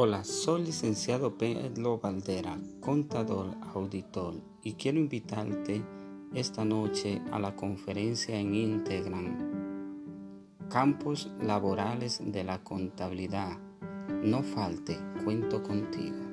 Hola, soy licenciado Pedro Valdera, contador, auditor, y quiero invitarte esta noche a la conferencia en Integran, Campos Laborales de la Contabilidad. No falte, cuento contigo.